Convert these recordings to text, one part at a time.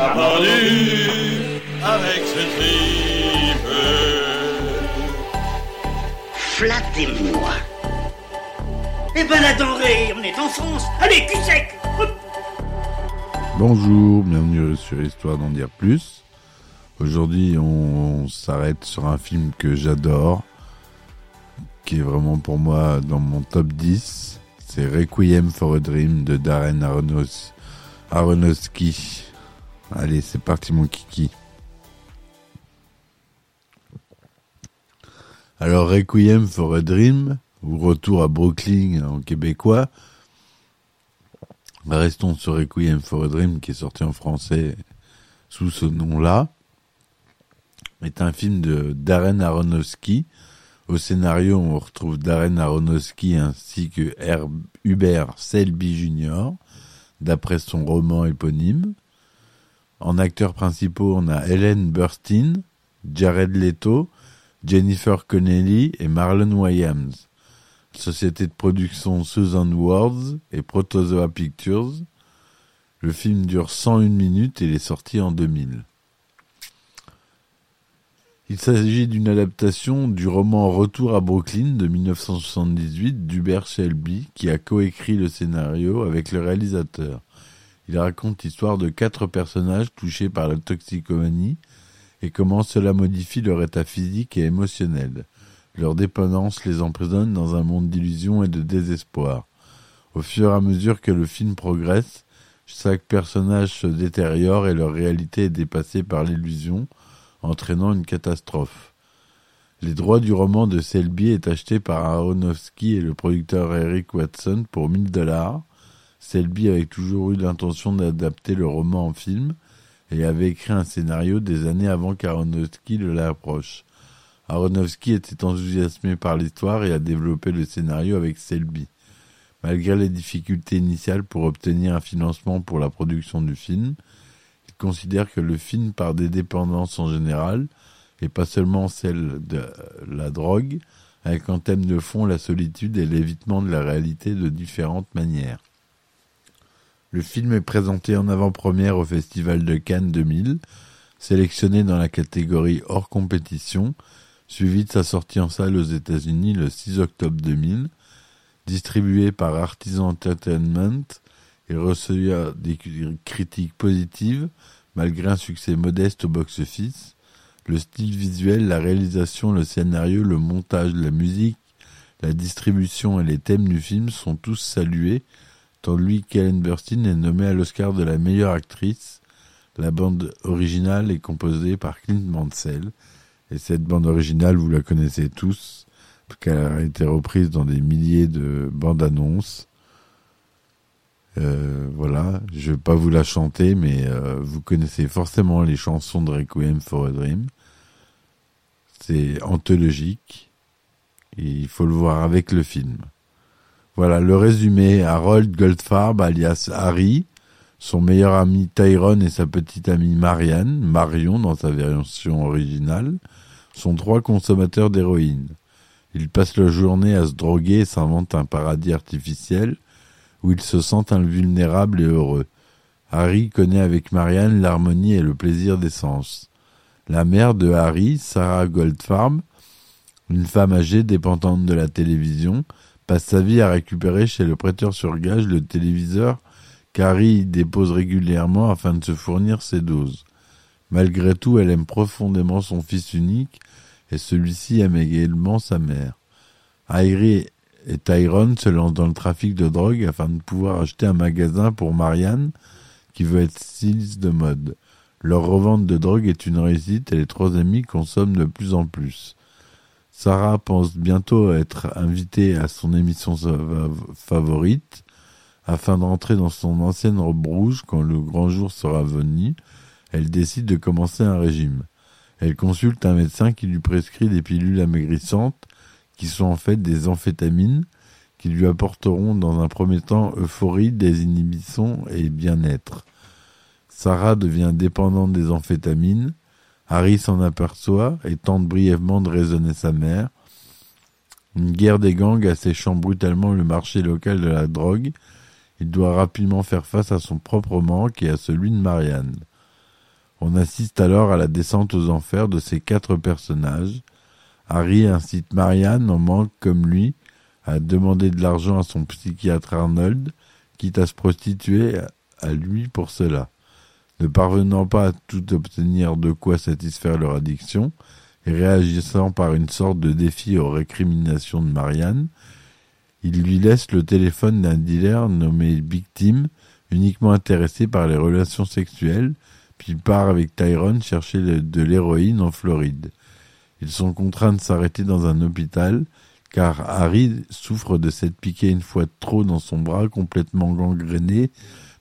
On avec ce tripe. Flattez-moi. Eh ben la denrée, on est en France. Allez, cul sec. Bonjour, bienvenue sur Histoire d'en dire plus. Aujourd'hui, on, s'arrête sur un film que j'adore, qui est vraiment pour moi dans mon top 10. C'est Requiem for a Dream de Darren Aronos- Aronofsky. Allez, c'est parti mon kiki. Alors Requiem for a Dream, ou Retour à Brooklyn en québécois, Restons sur Requiem for a Dream, qui est sorti en français sous ce nom-là, est un film de Darren Aronofsky. Au scénario, on retrouve Darren Aronofsky ainsi que Herb- Hubert Selby Jr., d'après son roman éponyme. En acteurs principaux, on a Helen Burstyn, Jared Leto, Jennifer Connelly et Marlon Wayans société de production Susan Wards et Protozoa Pictures. Le film dure 101 minutes et est sorti en 2000. Il s'agit d'une adaptation du roman Retour à Brooklyn de 1978 d'Hubert Shelby qui a coécrit le scénario avec le réalisateur. Il raconte l'histoire de quatre personnages touchés par la toxicomanie et comment cela modifie leur état physique et émotionnel. Leur dépendance les emprisonne dans un monde d'illusions et de désespoir. Au fur et à mesure que le film progresse, chaque personnage se détériore et leur réalité est dépassée par l'illusion, entraînant une catastrophe. Les droits du roman de Selby est acheté par Aronofsky et le producteur Eric Watson pour 1000 dollars. Selby avait toujours eu l'intention d'adapter le roman en film et avait écrit un scénario des années avant qu'Aronofsky le l'approche. Aronofsky était enthousiasmé par l'histoire et a développé le scénario avec Selby. Malgré les difficultés initiales pour obtenir un financement pour la production du film, il considère que le film part des dépendances en général, et pas seulement celle de la drogue, avec en thème de fond la solitude et l'évitement de la réalité de différentes manières. Le film est présenté en avant-première au Festival de Cannes 2000, sélectionné dans la catégorie hors compétition, suivi de sa sortie en salle aux États-Unis le 6 octobre 2000, distribué par Artisan Entertainment et reçu des critiques positives malgré un succès modeste au box-office. Le style visuel, la réalisation, le scénario, le montage, la musique, la distribution et les thèmes du film sont tous salués, tandis qu'Ellen Burstyn est nommée à l'Oscar de la meilleure actrice. La bande originale est composée par Clint Mansell. Et cette bande originale, vous la connaissez tous, parce qu'elle a été reprise dans des milliers de bandes annonces. Euh, voilà, je vais pas vous la chanter, mais euh, vous connaissez forcément les chansons de Requiem for a Dream. C'est anthologique, et il faut le voir avec le film. Voilà, le résumé, Harold Goldfarb, alias Harry, son meilleur ami Tyrone et sa petite amie Marianne, Marion dans sa version originale, sont trois consommateurs d'héroïne. Ils passent leur journée à se droguer et s'inventent un paradis artificiel où ils se sentent invulnérables et heureux. Harry connaît avec Marianne l'harmonie et le plaisir des sens. La mère de Harry, Sarah Goldfarb, une femme âgée dépendante de la télévision, passe sa vie à récupérer chez le prêteur sur gage le téléviseur qu'Harry dépose régulièrement afin de se fournir ses doses. Malgré tout, elle aime profondément son fils unique et celui-ci aime également sa mère. Harry et Tyrone se lancent dans le trafic de drogue afin de pouvoir acheter un magasin pour Marianne qui veut être styliste de mode. Leur revente de drogue est une réussite et les trois amis consomment de plus en plus. Sarah pense bientôt être invitée à son émission favorite afin d'entrer dans son ancienne robe rouge quand le grand jour sera venu. elle décide de commencer un régime. Elle consulte un médecin qui lui prescrit des pilules amaigrissantes qui sont en fait des amphétamines qui lui apporteront dans un premier temps euphorie, désinhibition et bien-être. Sarah devient dépendante des amphétamines. Harry s'en aperçoit et tente brièvement de raisonner sa mère. Une guerre des gangs asséchant brutalement le marché local de la drogue, il doit rapidement faire face à son propre manque et à celui de Marianne. On assiste alors à la descente aux enfers de ces quatre personnages. Harry incite Marianne, en manque comme lui, à demander de l'argent à son psychiatre Arnold, quitte à se prostituer à lui pour cela. Ne parvenant pas à tout obtenir de quoi satisfaire leur addiction, et réagissant par une sorte de défi aux récriminations de Marianne, il lui laisse le téléphone d'un dealer nommé Victime, uniquement intéressé par les relations sexuelles, puis part avec Tyrone chercher de l'héroïne en Floride. Ils sont contraints de s'arrêter dans un hôpital, car Harry souffre de s'être piqué une fois trop dans son bras complètement gangréné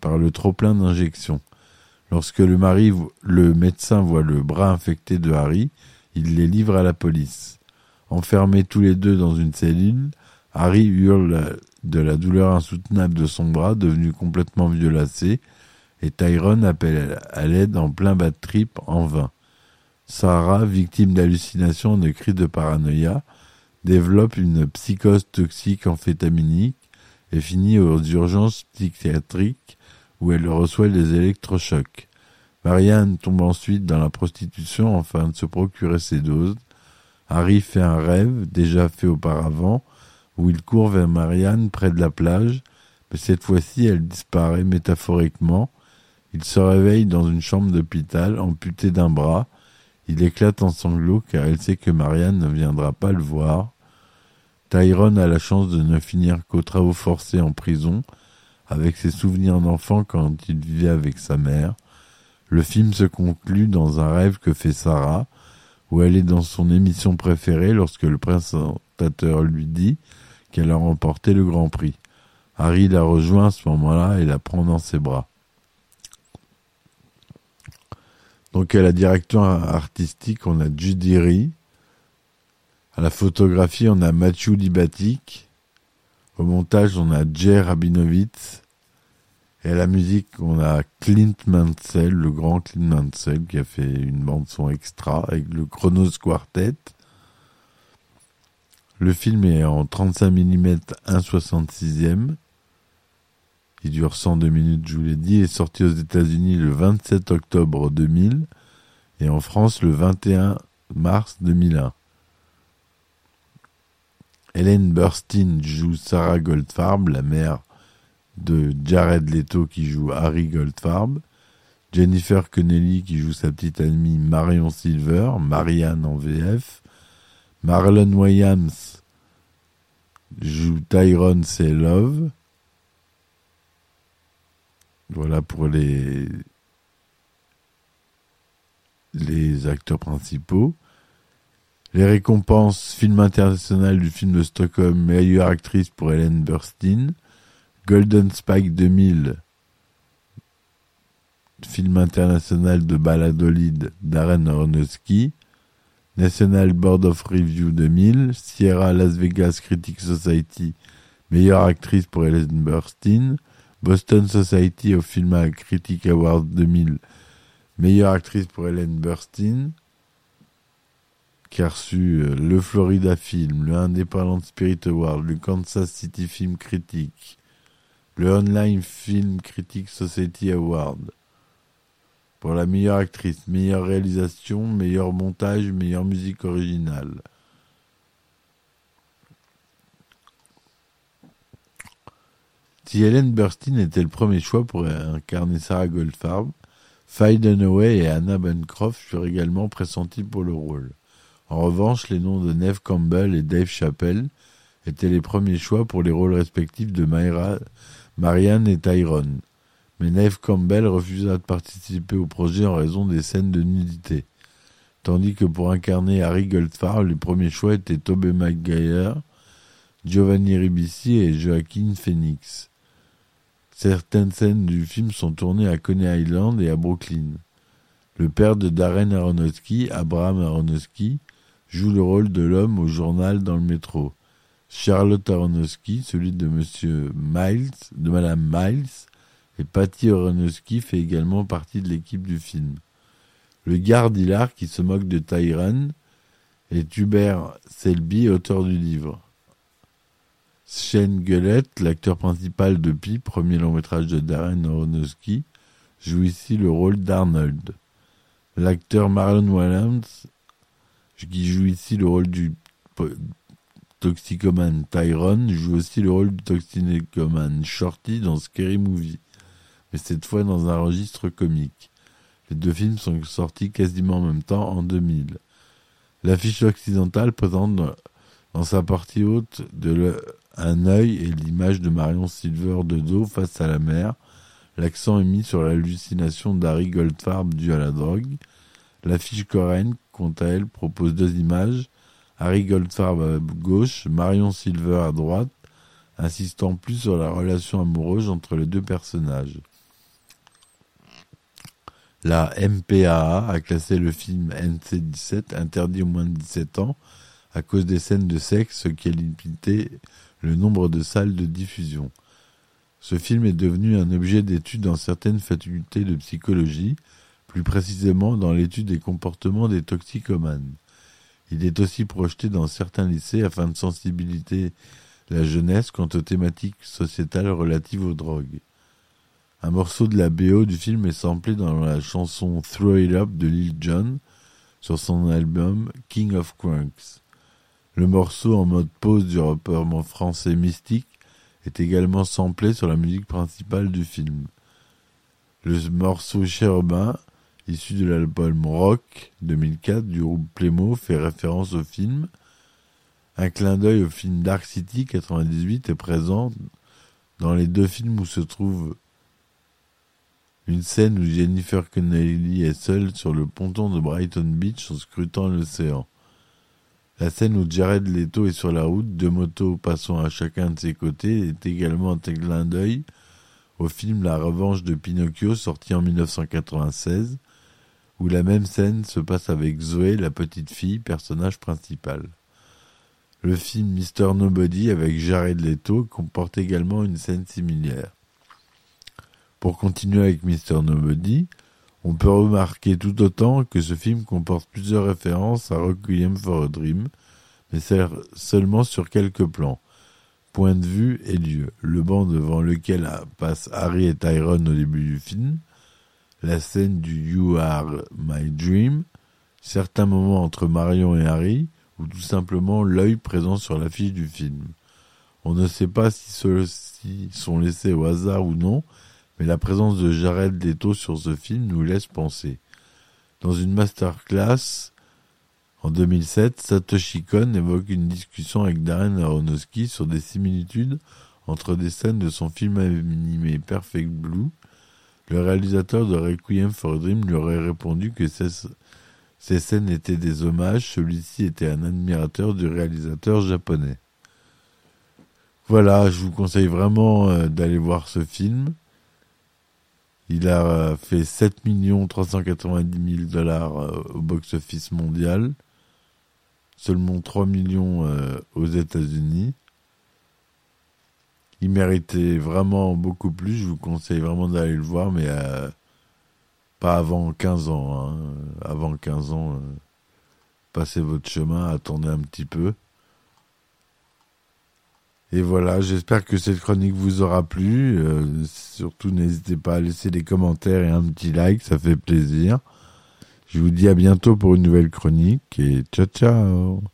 par le trop-plein d'injections. Lorsque le, mari, le médecin voit le bras infecté de Harry, il les livre à la police. Enfermés tous les deux dans une cellule, Harry hurle de la douleur insoutenable de son bras devenu complètement violacé, et Tyrone appelle à l'aide en plein bas de trip en vain. Sarah, victime d'hallucinations et de cris de paranoïa, développe une psychose toxique amphétaminique et finit aux urgences psychiatriques où elle reçoit des électrochocs. Marianne tombe ensuite dans la prostitution afin de se procurer ses doses. Harry fait un rêve, déjà fait auparavant, où il court vers Marianne près de la plage, mais cette fois-ci elle disparaît métaphoriquement. Il se réveille dans une chambre d'hôpital, amputé d'un bras. Il éclate en sanglots car elle sait que Marianne ne viendra pas le voir. Tyrone a la chance de ne finir qu'aux travaux forcés en prison, avec ses souvenirs d'enfant quand il vivait avec sa mère. Le film se conclut dans un rêve que fait Sarah, où elle est dans son émission préférée lorsque le présentateur lui dit qu'elle a remporté le Grand Prix. Harry la rejoint à ce moment-là et la prend dans ses bras. Donc à la direction artistique, on a Judy Ree. À la photographie, on a Mathieu Libatic. Au montage, on a Jay Rabinovitz. Et à la musique, on a Clint Mansell, le grand Clint Mansell, qui a fait une bande son extra avec le Chronos Quartet. Le film est en 35 mm 1,66e. Il dure 102 minutes, je vous l'ai dit, est sorti aux États-Unis le 27 octobre 2000 et en France le 21 mars 2001. Hélène Burstyn joue Sarah Goldfarb, la mère de Jared Leto qui joue Harry Goldfarb. Jennifer Connelly qui joue sa petite amie Marion Silver, Marianne en VF. Marlon Williams joue Tyrone C'est Love. Voilà pour les les acteurs principaux. Les récompenses film international du film de Stockholm, meilleure actrice pour Hélène Burstyn. Golden Spike 2000, film international de Baladolid Darren Aronofsky. National Board of Review 2000, Sierra Las Vegas Critics Society, meilleure actrice pour Hélène Burstyn. Boston Society of Film Critic Awards 2000, meilleure actrice pour Hélène Burstyn a euh, le Florida Film, le Independent Spirit Award, le Kansas City Film Critic, le Online Film Critic Society Award. Pour la meilleure actrice, meilleure réalisation, meilleur montage, meilleure musique originale. Si Helen Burstyn était le premier choix pour incarner Sarah Goldfarb, Faye Dunaway et Anna Bancroft furent également pressentis pour le rôle. En revanche, les noms de Neve Campbell et Dave Chappelle étaient les premiers choix pour les rôles respectifs de Marianne et Tyrone. Mais Neve Campbell refusa de participer au projet en raison des scènes de nudité. Tandis que pour incarner Harry Goldfarb, les premiers choix étaient Tobey Maguire, Giovanni Ribisi et Joaquin Phoenix. Certaines scènes du film sont tournées à Coney Island et à Brooklyn. Le père de Darren Aronofsky, Abraham Aronofsky, joue le rôle de l'homme au journal dans le métro. Charlotte Aronofsky, celui de Monsieur Miles, de Madame Miles, et Patty Aronofsky fait également partie de l'équipe du film. Le garde hilar qui se moque de Tyrone est Hubert Selby, auteur du livre. Shane Gullett, l'acteur principal de Pi, premier long métrage de Darren Aronofsky, joue ici le rôle d'Arnold. L'acteur Marlon Wayans, qui joue ici le rôle du toxicomane Tyrone, joue aussi le rôle du toxicomane Shorty dans Scary Movie, mais cette fois dans un registre comique. Les deux films sont sortis quasiment en même temps en 2000. L'affiche occidentale présente dans sa partie haute un œil et l'image de Marion Silver de dos face à la mer. L'accent est mis sur l'hallucination d'Harry Goldfarb due à la drogue. L'affiche coréenne, quant à elle, propose deux images. Harry Goldfarb à gauche, Marion Silver à droite, insistant plus sur la relation amoureuse entre les deux personnages. La MPAA a classé le film NC-17 interdit aux moins de 17 ans à cause des scènes de sexe, ce qui a limité le nombre de salles de diffusion. Ce film est devenu un objet d'étude dans certaines facultés de psychologie, plus précisément dans l'étude des comportements des toxicomanes. Il est aussi projeté dans certains lycées afin de sensibiliser la jeunesse quant aux thématiques sociétales relatives aux drogues. Un morceau de la BO du film est samplé dans la chanson Throw It Up de Lil Jon sur son album King of Crunks. Le morceau en mode pause du rappeur français Mystique est également samplé sur la musique principale du film. Le morceau Chérubin, issu de l'album Rock 2004 du groupe Playmo, fait référence au film. Un clin d'œil au film Dark City 98 est présent dans les deux films où se trouve une scène où Jennifer Connelly est seule sur le ponton de Brighton Beach en scrutant l'océan. La scène où Jared Leto est sur la route, deux motos passant à chacun de ses côtés, est également un clin d'œil au film La Revanche de Pinocchio sorti en 1996, où la même scène se passe avec Zoé, la petite fille, personnage principal. Le film Mister Nobody avec Jared Leto comporte également une scène similaire. Pour continuer avec Mister Nobody, on peut remarquer tout autant que ce film comporte plusieurs références à Requiem for a Dream, mais seulement sur quelques plans. Point de vue et lieu. Le banc devant lequel passent Harry et Tyrone au début du film, la scène du You Are My Dream, certains moments entre Marion et Harry, ou tout simplement l'œil présent sur l'affiche du film. On ne sait pas si ceux-ci sont laissés au hasard ou non, mais la présence de Jared Leto sur ce film nous laisse penser. Dans une masterclass en 2007, Satoshi Kon évoque une discussion avec Darren Aronofsky sur des similitudes entre des scènes de son film animé Perfect Blue. Le réalisateur de Requiem for a Dream lui aurait répondu que ces, scènes étaient des hommages, celui-ci était un admirateur du réalisateur japonais. Voilà, je vous conseille vraiment euh, d'aller voir ce film. Il a fait 7 390 000 dollars euh, au box-office mondial, seulement 3 millions euh, aux États-Unis. Il méritait vraiment beaucoup plus. Je vous conseille vraiment d'aller le voir, mais euh, pas avant 15 ans. Hein. Avant 15 ans, passez votre chemin, attendez un petit peu. Et voilà, j'espère que cette chronique vous aura plu. Euh, surtout, n'hésitez pas à laisser des commentaires et un petit like, ça fait plaisir. Je vous dis à bientôt pour une nouvelle chronique et ciao ciao.